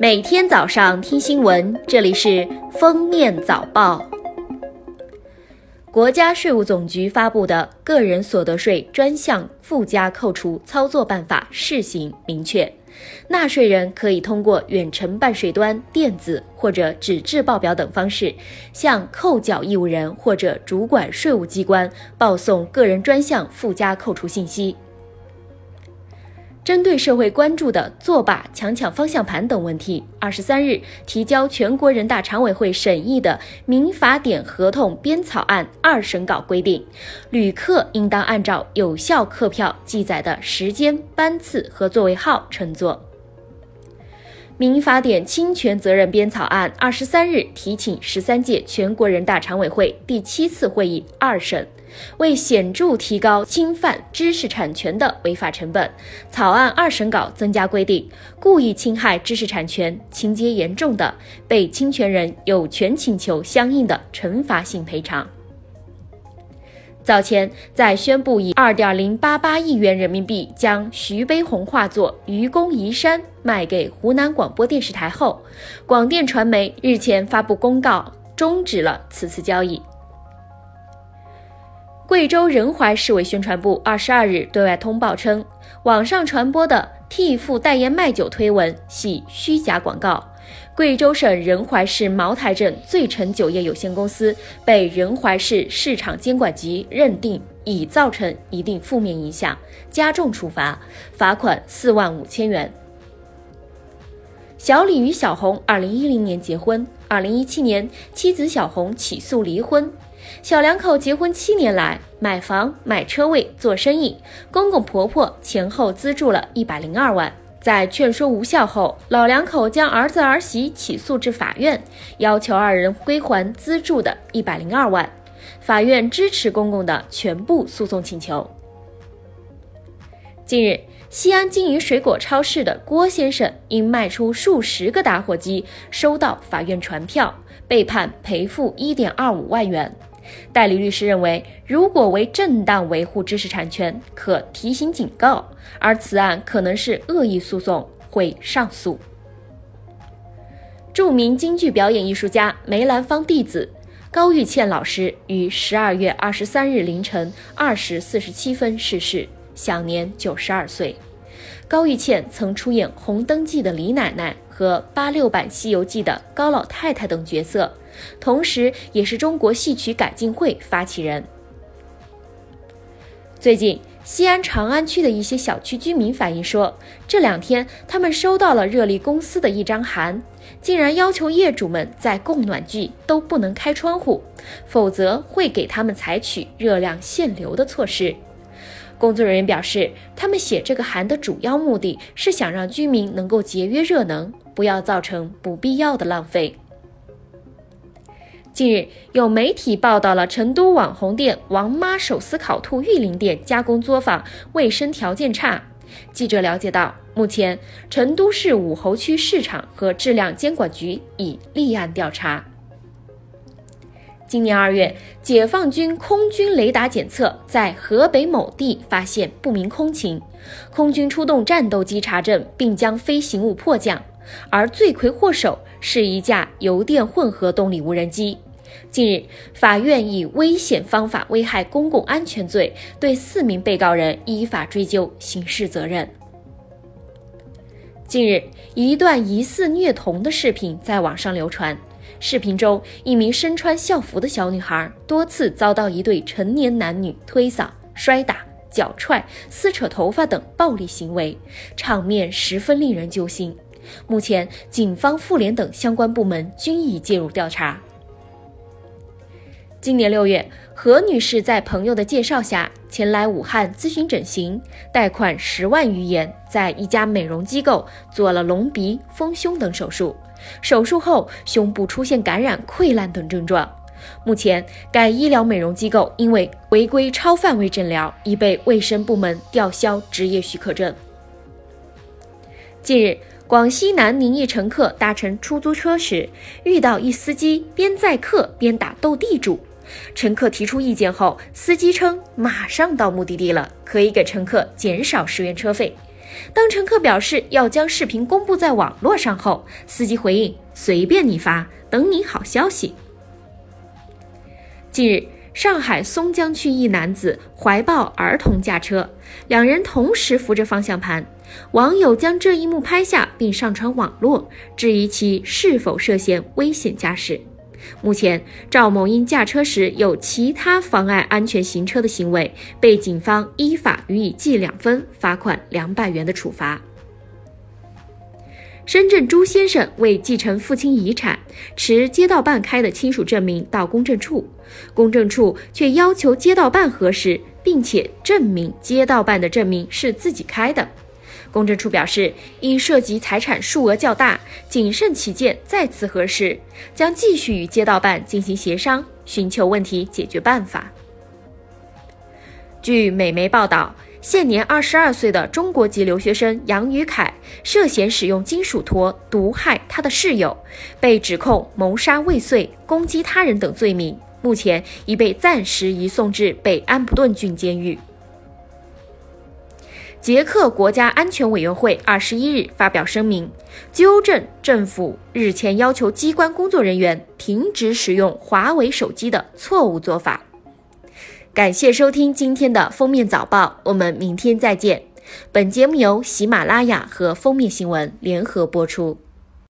每天早上听新闻，这里是封面早报。国家税务总局发布的《个人所得税专项附加扣除操作办法（试行）》明确，纳税人可以通过远程办税端、电子或者纸质报表等方式，向扣缴义务人或者主管税务机关报送个人专项附加扣除信息。针对社会关注的作罢、强抢方向盘等问题，二十三日提交全国人大常委会审议的《民法典合同编草案》二审稿规定，旅客应当按照有效客票记载的时间、班次和座位号乘坐。民法典侵权责任编草案二十三日提请十三届全国人大常委会第七次会议二审。为显著提高侵犯知识产权的违法成本，草案二审稿增加规定：故意侵害知识产权情节严重的，被侵权人有权请求相应的惩罚性赔偿。早前在宣布以二点零八八亿元人民币将徐悲鸿画作《愚公移山》卖给湖南广播电视台后，广电传媒日前发布公告，终止了此次交易。贵州仁怀市委宣传部二十二日对外通报称，网上传播的替父代言卖酒推文系虚假广告。贵州省仁怀市茅台镇醉城酒业有限公司被仁怀市市场监管局认定已造成一定负面影响，加重处罚，罚款四万五千元。小李与小红二零一零年结婚，二零一七年妻子小红起诉离婚。小两口结婚七年来，买房、买车位、做生意，公公婆婆前后资助了一百零二万。在劝说无效后，老两口将儿子儿媳起诉至法院，要求二人归还资助的一百零二万。法院支持公公的全部诉讼请求。近日，西安经营水果超市的郭先生因卖出数十个打火机，收到法院传票，被判赔付一点二五万元。代理律师认为，如果为正当维护知识产权，可提醒警告；而此案可能是恶意诉讼，会上诉。著名京剧表演艺术家梅兰芳弟子高玉倩老师于十二月二十三日凌晨二时四十七分逝世，享年九十二岁。高玉倩曾出演《红灯记》的李奶奶和八六版《西游记》的高老太太等角色。同时，也是中国戏曲改进会发起人。最近，西安长安区的一些小区居民反映说，这两天他们收到了热力公司的一张函，竟然要求业主们在供暖季都不能开窗户，否则会给他们采取热量限流的措施。工作人员表示，他们写这个函的主要目的是想让居民能够节约热能，不要造成不必要的浪费。近日，有媒体报道了成都网红店“王妈手撕烤兔”玉林店加工作坊卫生条件差。记者了解到，目前成都市武侯区市场和质量监管局已立案调查。今年二月，解放军空军雷达检测在河北某地发现不明空情，空军出动战斗机查证，并将飞行物迫降，而罪魁祸首是一架油电混合动力无人机。近日，法院以危险方法危害公共安全罪对四名被告人依法追究刑事责任。近日，一段疑似虐童的视频在网上流传。视频中，一名身穿校服的小女孩多次遭到一对成年男女推搡、摔打、脚踹、撕扯头发等暴力行为，场面十分令人揪心。目前，警方、妇联等相关部门均已介入调查。今年六月，何女士在朋友的介绍下前来武汉咨询整形，贷款十万余元，在一家美容机构做了隆鼻、丰胸等手术。手术后，胸部出现感染、溃烂等症状。目前，该医疗美容机构因为违规超范围诊疗，已被卫生部门吊销执业许可证。近日，广西南宁一乘客搭乘出租车时，遇到一司机边载客边打斗地主。乘客提出意见后，司机称马上到目的地了，可以给乘客减少十元车费。当乘客表示要将视频公布在网络上后，司机回应：“随便你发，等你好消息。”近日，上海松江区一男子怀抱儿童驾车，两人同时扶着方向盘。网友将这一幕拍下并上传网络，质疑其是否涉嫌危险驾驶。目前，赵某因驾车时有其他妨碍安全行车的行为，被警方依法予以记两分、罚款两百元的处罚。深圳朱先生为继承父亲遗产，持街道办开的亲属证明到公证处，公证处却要求街道办核实，并且证明街道办的证明是自己开的。公证处表示，因涉及财产数额较大，谨慎起见，再次核实，将继续与街道办进行协商，寻求问题解决办法。据美媒报道，现年二十二岁的中国籍留学生杨宇凯涉嫌使用金属托毒害他的室友，被指控谋杀未遂、攻击他人等罪名，目前已被暂时移送至北安普顿郡监狱。捷克国家安全委员会二十一日发表声明，纠正政府日前要求机关工作人员停止使用华为手机的错误做法。感谢收听今天的封面早报，我们明天再见。本节目由喜马拉雅和封面新闻联合播出。